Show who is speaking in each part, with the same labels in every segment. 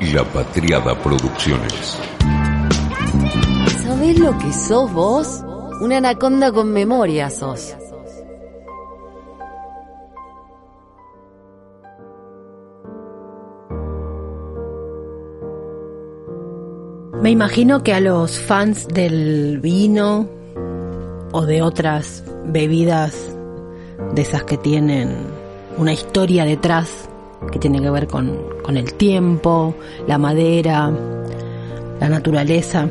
Speaker 1: La Patriada Producciones.
Speaker 2: ¿Sabés lo que sos vos? Una anaconda con memoria sos.
Speaker 3: Me imagino que a los fans del vino o de otras bebidas de esas que tienen una historia detrás que tiene que ver con, con el tiempo, la madera, la naturaleza,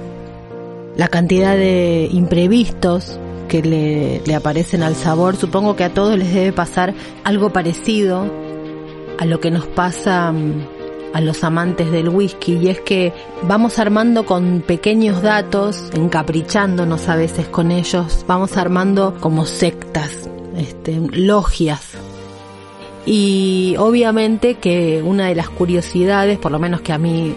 Speaker 3: la cantidad de imprevistos que le, le aparecen al sabor, supongo que a todos les debe pasar algo parecido a lo que nos pasa mm, a los amantes del whisky y es que vamos armando con pequeños datos, encaprichándonos a veces con ellos, vamos armando como sectas, este, logias. Y obviamente que una de las curiosidades, por lo menos que a mí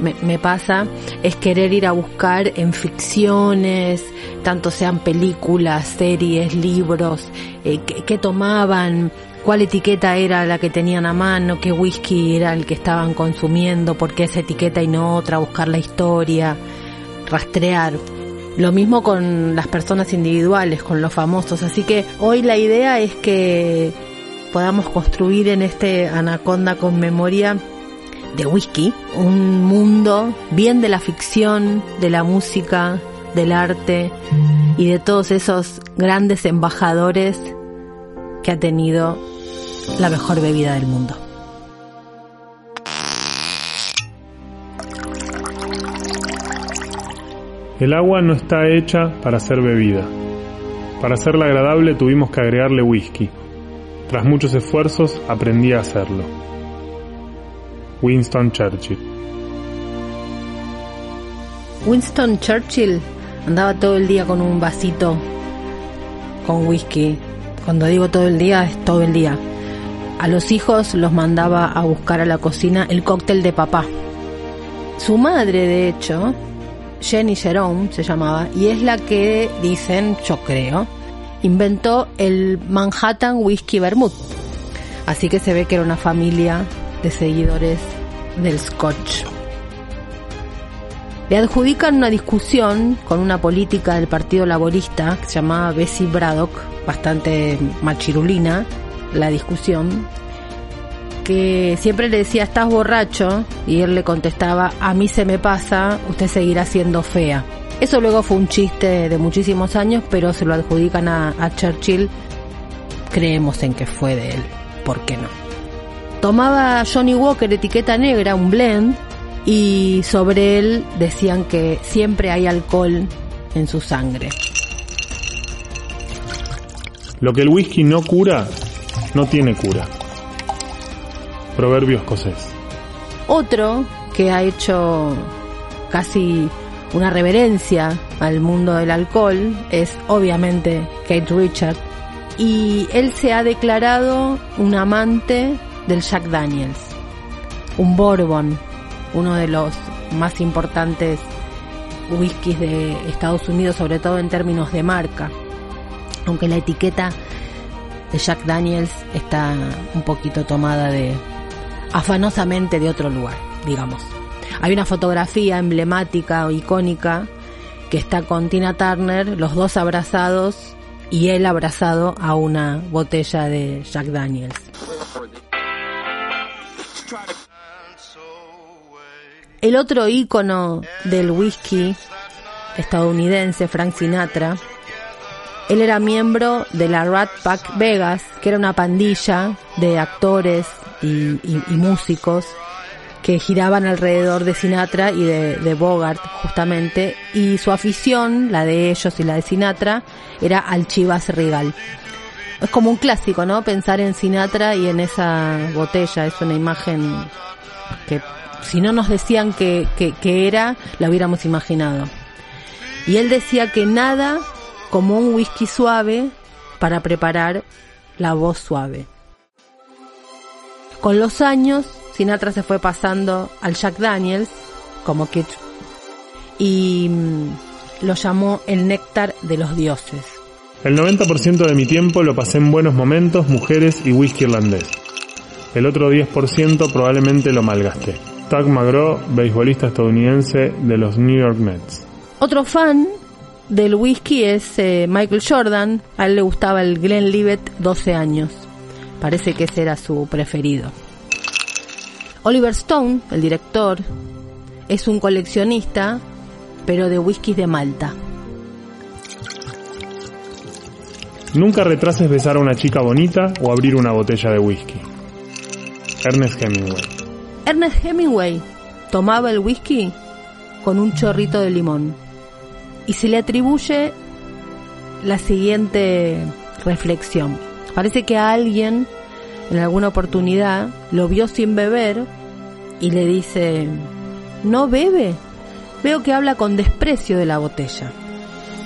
Speaker 3: me, pasa es querer ir a buscar en ficciones, tanto sean películas, series, libros, eh, qué tomaban, cuál etiqueta era la que tenían a mano, qué whisky era el que estaban consumiendo, por qué esa etiqueta y no otra, buscar la historia, rastrear. Lo mismo con las personas individuales, con los famosos. Así que hoy la idea es que podamos construir en este Anaconda con memoria de whisky un mundo bien de la ficción, de la música, del arte y de todos esos grandes embajadores que ha tenido la mejor bebida del mundo.
Speaker 4: El agua no está hecha para ser bebida. Para hacerla agradable tuvimos que agregarle whisky. Tras muchos esfuerzos aprendí a hacerlo. Winston Churchill.
Speaker 3: Winston Churchill andaba todo el día con un vasito con whisky. Cuando digo todo el día, es todo el día. A los hijos los mandaba a buscar a la cocina el cóctel de papá. Su madre, de hecho, Jenny Jerome se llamaba, y es la que dicen, yo creo, inventó el Manhattan Whisky Vermouth. Así que se ve que era una familia de seguidores del Scotch. Le adjudican una discusión con una política del Partido Laborista que se llamaba Bessie Braddock, bastante machirulina, la discusión, que siempre le decía, estás borracho, y él le contestaba, a mí se me pasa, usted seguirá siendo fea. Eso luego fue un chiste de muchísimos años, pero se lo adjudican a, a Churchill. Creemos en que fue de él, ¿por qué no? Tomaba Johnny Walker etiqueta negra, un blend, y sobre él decían que siempre hay alcohol en su sangre.
Speaker 4: Lo que el whisky no cura, no tiene cura. Proverbio escocés.
Speaker 3: Otro que ha hecho casi una reverencia al mundo del alcohol es obviamente Kate Richard y él se ha declarado un amante del Jack Daniels, un bourbon, uno de los más importantes whiskies de Estados Unidos, sobre todo en términos de marca, aunque la etiqueta de Jack Daniels está un poquito tomada de afanosamente de otro lugar, digamos. Hay una fotografía emblemática o icónica que está con Tina Turner, los dos abrazados y él abrazado a una botella de Jack Daniels. El otro ícono del whisky estadounidense, Frank Sinatra, él era miembro de la Rat Pack Vegas, que era una pandilla de actores y, y, y músicos que giraban alrededor de Sinatra y de, Bogart justamente y su afición, la de ellos y la de Sinatra, era al Chivas Regal. Es como un clásico, ¿no? Pensar en Sinatra y en esa botella, es una imagen que si no nos decían que, que, que era, la hubiéramos imaginado. Y él decía que nada como un whisky suave para preparar la voz suave. Con los años, Sinatra se fue pasando al Jack Daniels como Kitsch y mmm, lo llamó el néctar de los dioses.
Speaker 4: El 90% de mi tiempo lo pasé en buenos momentos, mujeres y whisky irlandés. El otro 10% probablemente lo malgasté. Doug McGraw, beisbolista estadounidense de los New York Mets.
Speaker 3: Otro fan del whisky es eh, Michael Jordan. A él le gustaba el Glenlivet 12 años. Parece que ese era su preferido. Oliver Stone, el director, es un coleccionista, pero de whiskies de Malta.
Speaker 4: Nunca retrases besar a una chica bonita o abrir una botella de whisky. Ernest Hemingway.
Speaker 3: Ernest Hemingway tomaba el whisky con un chorrito de limón y se le atribuye la siguiente reflexión. Parece que a alguien en alguna oportunidad lo vio sin beber y le dice, ¿no bebe? Veo que habla con desprecio de la botella.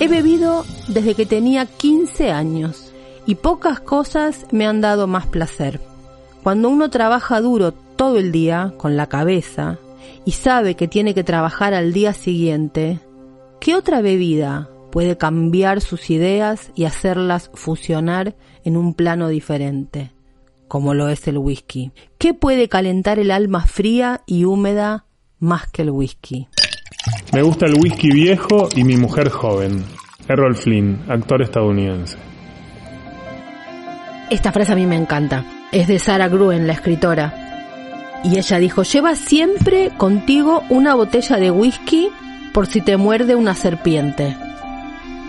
Speaker 3: He bebido desde que tenía 15 años y pocas cosas me han dado más placer. Cuando uno trabaja duro todo el día con la cabeza y sabe que tiene que trabajar al día siguiente, ¿qué otra bebida puede cambiar sus ideas y hacerlas fusionar en un plano diferente, como lo es el whisky? ¿Qué puede calentar el alma fría y húmeda más que el whisky?
Speaker 4: Me gusta el whisky viejo y mi mujer joven. Errol Flynn, actor estadounidense.
Speaker 3: Esta frase a mí me encanta. Es de Sarah Gruen, la escritora. Y ella dijo, lleva siempre contigo una botella de whisky por si te muerde una serpiente.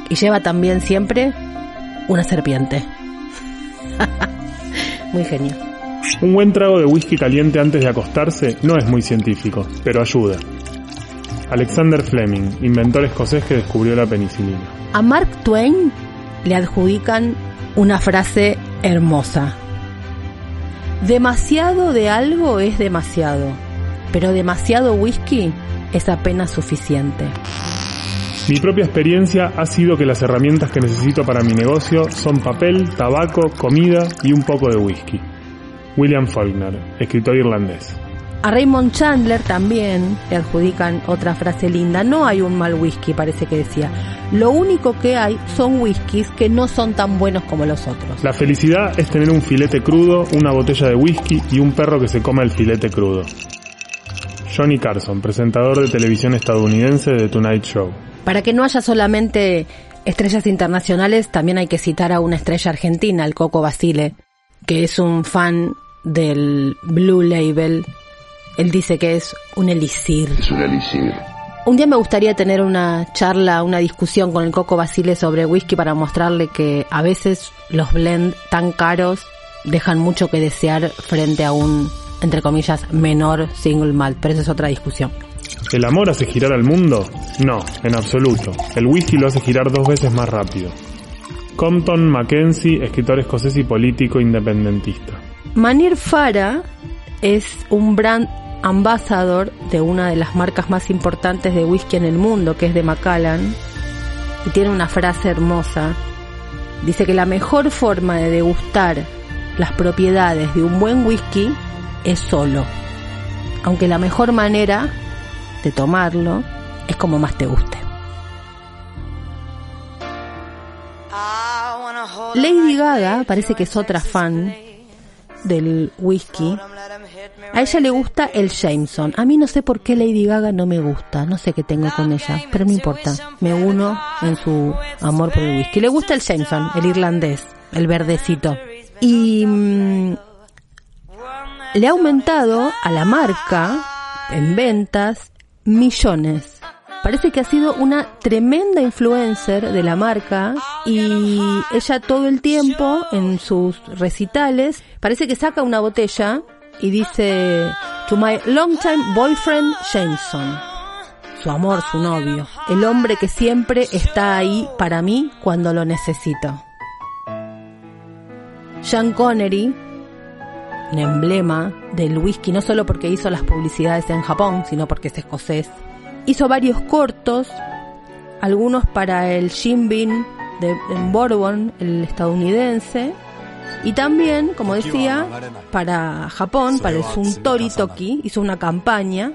Speaker 3: Y lleva también siempre una serpiente. muy genial.
Speaker 4: Un buen trago de whisky caliente antes de acostarse no es muy científico, pero ayuda. Alexander Fleming, inventor escocés que descubrió la penicilina.
Speaker 3: A Mark Twain le adjudican una frase hermosa. Demasiado de algo es demasiado, pero demasiado whisky es apenas suficiente.
Speaker 4: Mi propia experiencia ha sido que las herramientas que necesito para mi negocio son papel, tabaco, comida y un poco de whisky. William Faulkner, escritor irlandés.
Speaker 3: A Raymond Chandler también le adjudican otra frase linda. No hay un mal whisky, parece que decía. Lo único que hay son whiskies que no son tan buenos como los otros.
Speaker 4: La felicidad es tener un filete crudo, una botella de whisky y un perro que se coma el filete crudo. Johnny Carson, presentador de televisión estadounidense de The Tonight Show.
Speaker 3: Para que no haya solamente estrellas internacionales, también hay que citar a una estrella argentina, el Coco Basile, que es un fan del Blue Label él dice que es un elixir.
Speaker 1: Es un elixir.
Speaker 3: Un día me gustaría tener una charla, una discusión con el Coco Basile sobre whisky para mostrarle que a veces los blends tan caros dejan mucho que desear frente a un, entre comillas, menor single malt. Pero esa es otra discusión.
Speaker 4: ¿El amor hace girar al mundo? No, en absoluto. El whisky lo hace girar dos veces más rápido. Compton Mackenzie, escritor escocés y político independentista.
Speaker 3: Manir Farah es un brand ambassador de una de las marcas más importantes de whisky en el mundo, que es de Macallan, y tiene una frase hermosa. Dice que la mejor forma de degustar las propiedades de un buen whisky es solo, aunque la mejor manera de tomarlo es como más te guste. Lady Gaga parece que es otra fan del whisky a ella le gusta el Jameson. A mí no sé por qué Lady Gaga no me gusta. No sé qué tengo con ella, pero no importa. Me uno en su amor por el whisky. Le gusta el Jameson, el irlandés, el verdecito. Y mm, le ha aumentado a la marca en ventas millones. Parece que ha sido una tremenda influencer de la marca y ella todo el tiempo en sus recitales parece que saca una botella y dice To my longtime boyfriend Jameson. Su amor, su novio, el hombre que siempre está ahí para mí cuando lo necesito. Sean Connery, un emblema del whisky, no solo porque hizo las publicidades en Japón, sino porque es escocés. Hizo varios cortos, algunos para el Jim Beam de en Bourbon, el estadounidense, y también, como decía, para Japón, para el Suntory Toki, hizo una campaña.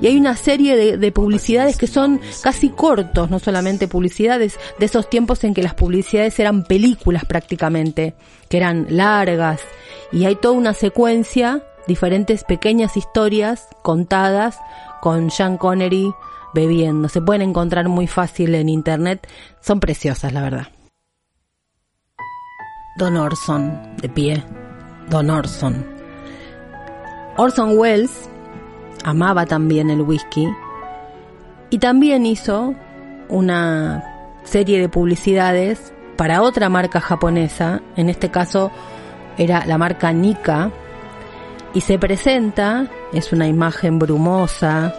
Speaker 3: Y hay una serie de, de, publicidades que son casi cortos, no solamente publicidades, de esos tiempos en que las publicidades eran películas prácticamente, que eran largas. Y hay toda una secuencia diferentes pequeñas historias contadas con Sean Connery bebiendo. Se pueden encontrar muy fácil en internet, son preciosas la verdad. Don Orson, de pie. Don Orson. Orson Welles amaba también el whisky y también hizo una serie de publicidades para otra marca japonesa, en este caso era la marca Nika, y se presenta, es una imagen brumosa,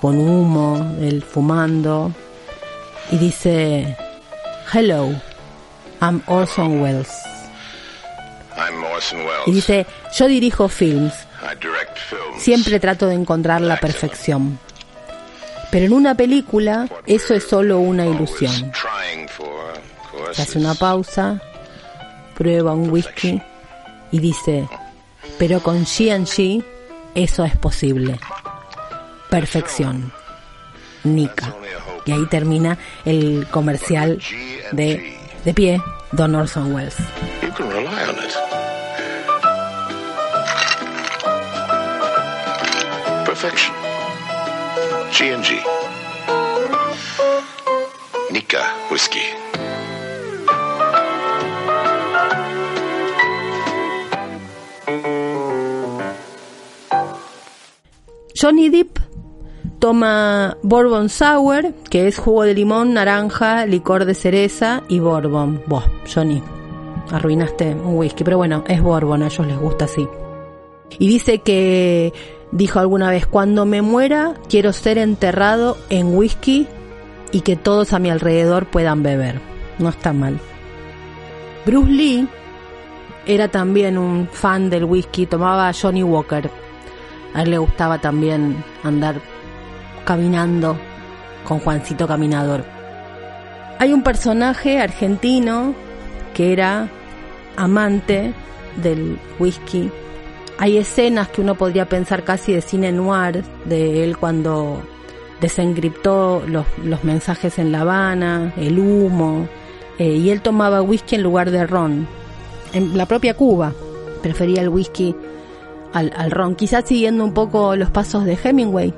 Speaker 3: con humo, él fumando, y dice, Hello, I'm Orson Welles. Y dice, yo dirijo films, siempre trato de encontrar la perfección. Pero en una película eso es solo una ilusión. Se hace una pausa, prueba un whisky y dice, pero con G&G eso es posible. Perfección. Nika. Y ahí termina el comercial de De pie, Don Orson Welles.
Speaker 5: Perfection. G&G. Nika Whiskey.
Speaker 3: Johnny Depp toma Bourbon Sour, que es jugo de limón, naranja, licor de cereza y Bourbon. Vos, Johnny, arruinaste un whisky, pero bueno, es Bourbon, a ellos les gusta así. Y dice que dijo alguna vez, cuando me muera quiero ser enterrado en whisky y que todos a mi alrededor puedan beber. No está mal. Bruce Lee era también un fan del whisky, tomaba Johnny Walker. A él le gustaba también andar caminando con Juancito Caminador. Hay un personaje argentino que era amante del whisky. Hay escenas que uno podría pensar casi de cine noir de él cuando desencriptó los, mensajes en La Habana, el humo, eh, y él tomaba whisky en lugar de ron. En la propia Cuba prefería el whisky al, al ron, quizás siguiendo un poco los pasos de Hemingway.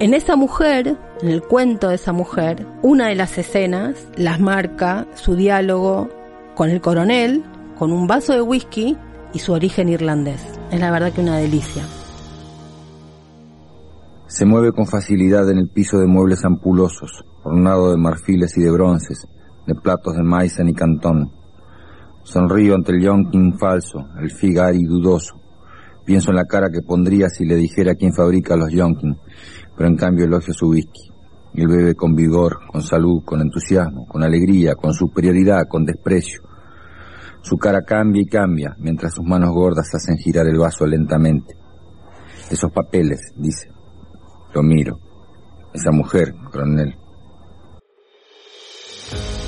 Speaker 3: En esa mujer, en el cuento de esa mujer, una de las escenas las marca su diálogo con el coronel, con un vaso de whisky y su origen irlandés. Es la verdad que una delicia.
Speaker 6: Se mueve con facilidad en el piso de muebles ampulosos, ornado de marfiles y de bronces, de platos de maíz y cantón. Sonrío ante el yonkin falso, el figari dudoso. Pienso en la cara que pondría si le dijera quién fabrica los yonkin, pero en cambio elogio su whisky. Él bebe con vigor, con salud, con entusiasmo, con alegría, con superioridad, con desprecio. Su cara cambia y cambia, mientras sus manos gordas hacen girar el vaso lentamente. Esos papeles, dice. Lo miro. Esa mujer, coronel.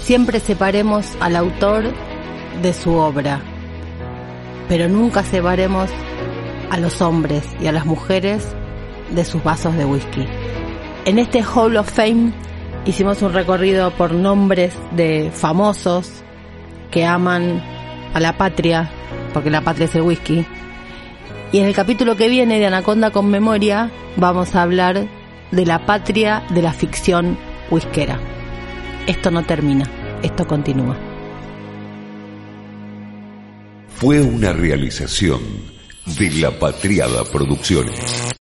Speaker 3: Siempre separemos al autor de su obra, pero nunca separemos a los hombres y a las mujeres de sus vasos de whisky. En este Hall of Fame hicimos un recorrido por nombres de famosos que aman a la patria, porque la patria es el whisky. Y en el capítulo que viene de Anaconda con Memoria vamos a hablar de la patria de la ficción whiskera. Esto no termina, esto continúa.
Speaker 1: Fue una realización de La Patriada Producciones.